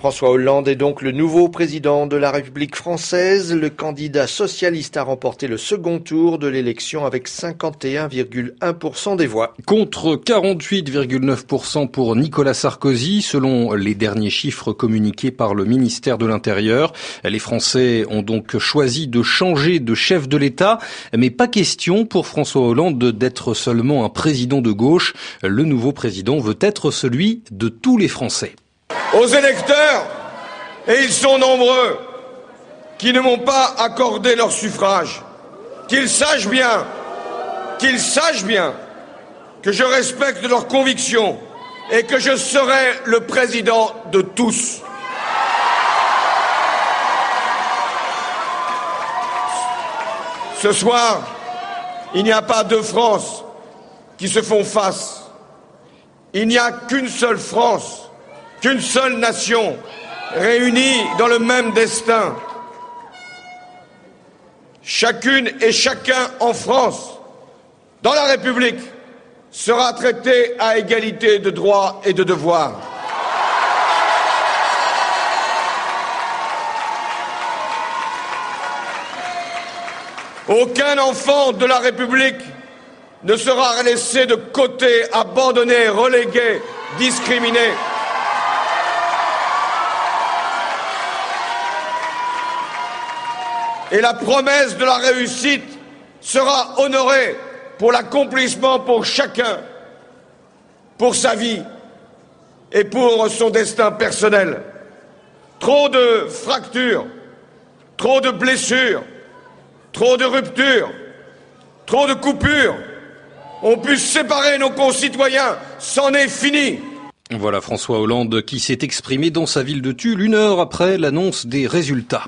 François Hollande est donc le nouveau président de la République française. Le candidat socialiste a remporté le second tour de l'élection avec 51,1% des voix. Contre 48,9% pour Nicolas Sarkozy, selon les derniers chiffres communiqués par le ministère de l'Intérieur. Les Français ont donc choisi de changer de chef de l'État, mais pas question pour François Hollande d'être seulement un président de gauche. Le nouveau président veut être celui de tous les Français aux électeurs, et ils sont nombreux, qui ne m'ont pas accordé leur suffrage, qu'ils sachent bien, qu'ils sachent bien que je respecte leurs convictions et que je serai le président de tous. Ce soir, il n'y a pas deux France qui se font face. Il n'y a qu'une seule France qu'une seule nation réunie dans le même destin. Chacune et chacun en France, dans la République, sera traité à égalité de droits et de devoirs. Aucun enfant de la République ne sera laissé de côté, abandonné, relégué, discriminé. Et la promesse de la réussite sera honorée pour l'accomplissement pour chacun, pour sa vie et pour son destin personnel. Trop de fractures, trop de blessures, trop de ruptures, trop de coupures ont pu séparer nos concitoyens. C'en est fini. Voilà François Hollande qui s'est exprimé dans sa ville de Tulle une heure après l'annonce des résultats.